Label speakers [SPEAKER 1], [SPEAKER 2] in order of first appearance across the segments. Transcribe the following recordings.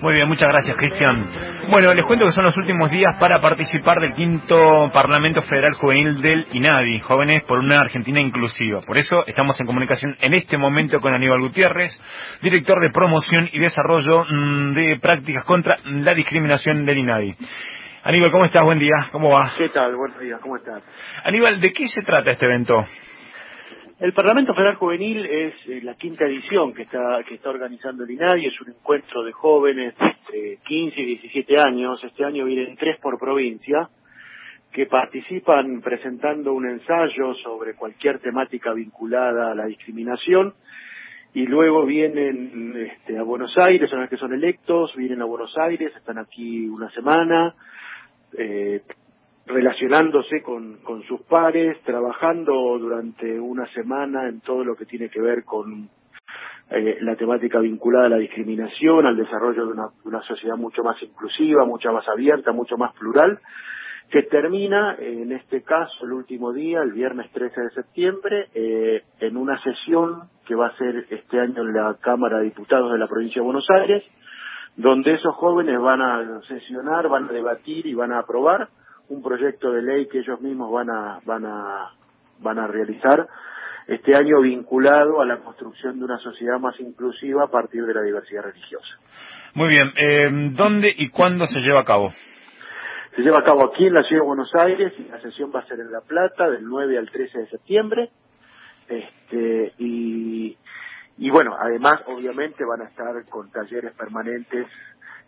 [SPEAKER 1] Muy bien, muchas gracias, Cristian. Bueno, les cuento que son los últimos días para participar del quinto Parlamento Federal Juvenil del INADI, Jóvenes por una Argentina Inclusiva. Por eso estamos en comunicación en este momento con Aníbal Gutiérrez, director de promoción y desarrollo mm, de prácticas contra la discriminación del INADI. Aníbal, ¿cómo estás? Buen día, ¿cómo va?
[SPEAKER 2] ¿Qué tal? Buenos días, ¿cómo estás?
[SPEAKER 1] Aníbal, ¿de qué se trata este evento?
[SPEAKER 2] El Parlamento Federal Juvenil es eh, la quinta edición que está que está organizando el INADI, es un encuentro de jóvenes entre 15 y 17 años, este año vienen tres por provincia, que participan presentando un ensayo sobre cualquier temática vinculada a la discriminación, y luego vienen este, a Buenos Aires, son los que son electos, vienen a Buenos Aires, están aquí una semana, eh, relacionándose con, con sus pares, trabajando durante una semana en todo lo que tiene que ver con eh, la temática vinculada a la discriminación, al desarrollo de una, sociedad mucho más inclusiva, mucho más abierta, mucho más plural, que termina, en este caso, el último día, el viernes 13 de septiembre, eh, en una sesión que va a ser este año en la Cámara de Diputados de la provincia de Buenos Aires, donde esos jóvenes van a sesionar, van a debatir y van a aprobar un proyecto de ley que ellos mismos van a van a van a realizar este año vinculado a la construcción de una sociedad más inclusiva a partir de la diversidad religiosa.
[SPEAKER 1] Muy bien, eh, ¿dónde y cuándo se lleva a cabo?
[SPEAKER 2] Se lleva a cabo aquí en la ciudad de Buenos Aires y la sesión va a ser en La Plata del 9 al 13 de septiembre. Este, y, y bueno, además obviamente van a estar con talleres permanentes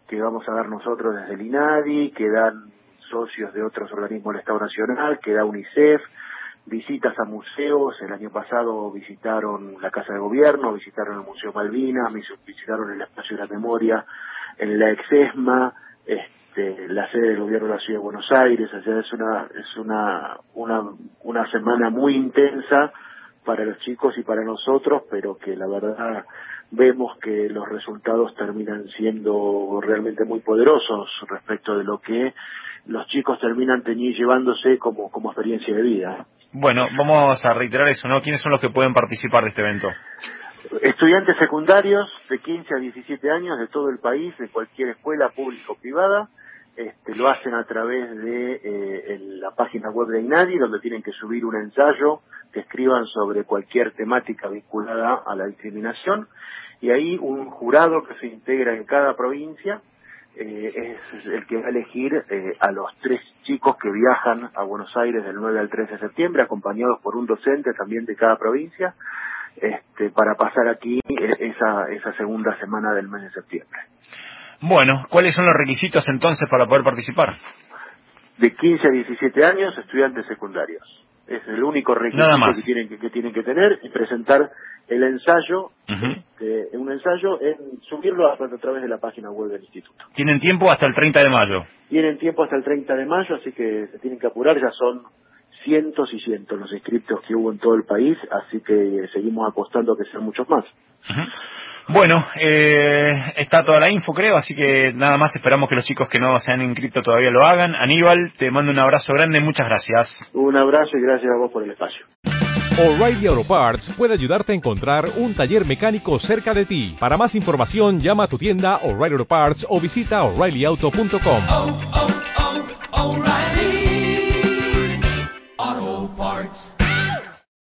[SPEAKER 2] que vamos a dar nosotros desde el INADI, que dan socios de otros organismos del Estado Nacional, que da UNICEF, visitas a museos, el año pasado visitaron la Casa de Gobierno, visitaron el Museo Malvinas, visitaron el Espacio de la Memoria en la Exesma, este, la sede del Gobierno de la Ciudad de Buenos Aires, o sea, es una, es una, una, una semana muy intensa para los chicos y para nosotros, pero que la verdad vemos que los resultados terminan siendo realmente muy poderosos respecto de lo que los chicos terminan teniendo, llevándose como, como experiencia de vida.
[SPEAKER 1] Bueno, vamos a reiterar eso, ¿no? ¿Quiénes son los que pueden participar de este evento?
[SPEAKER 2] Estudiantes secundarios de 15 a 17 años de todo el país, de cualquier escuela pública o privada, este, lo hacen a través de eh, la página web de INADI, donde tienen que subir un ensayo que escriban sobre cualquier temática vinculada a la discriminación, y ahí un jurado que se integra en cada provincia eh, es el que va a elegir eh, a los tres chicos que viajan a Buenos Aires del 9 al 13 de septiembre, acompañados por un docente también de cada provincia, este, para pasar aquí eh, esa, esa segunda semana del mes de septiembre.
[SPEAKER 1] Bueno, ¿cuáles son los requisitos entonces para poder participar?
[SPEAKER 2] De 15 a 17 años, estudiantes secundarios. Es el único requisito que tienen que, que, tienen que tener y presentar el ensayo, este, un ensayo, en subirlo a, a, través de la página web del instituto.
[SPEAKER 1] ¿Tienen tiempo hasta el 30 de mayo?
[SPEAKER 2] Tienen tiempo hasta el 30 de mayo, así que se tienen que apurar, ya son cientos y cientos los inscriptos que hubo en todo el país, así que seguimos apostando a que sean muchos más.
[SPEAKER 1] Bueno, eh, está toda la info creo, así que nada más esperamos que los chicos que no se han inscrito todavía lo hagan. Aníbal, te mando un abrazo grande, muchas gracias.
[SPEAKER 2] Un abrazo y gracias a vos por el espacio.
[SPEAKER 3] O'Reilly Auto Parts puede ayudarte a encontrar un taller mecánico cerca de ti. Para más información, llama a tu tienda O'Reilly Auto Parts o visita oreillyauto.com.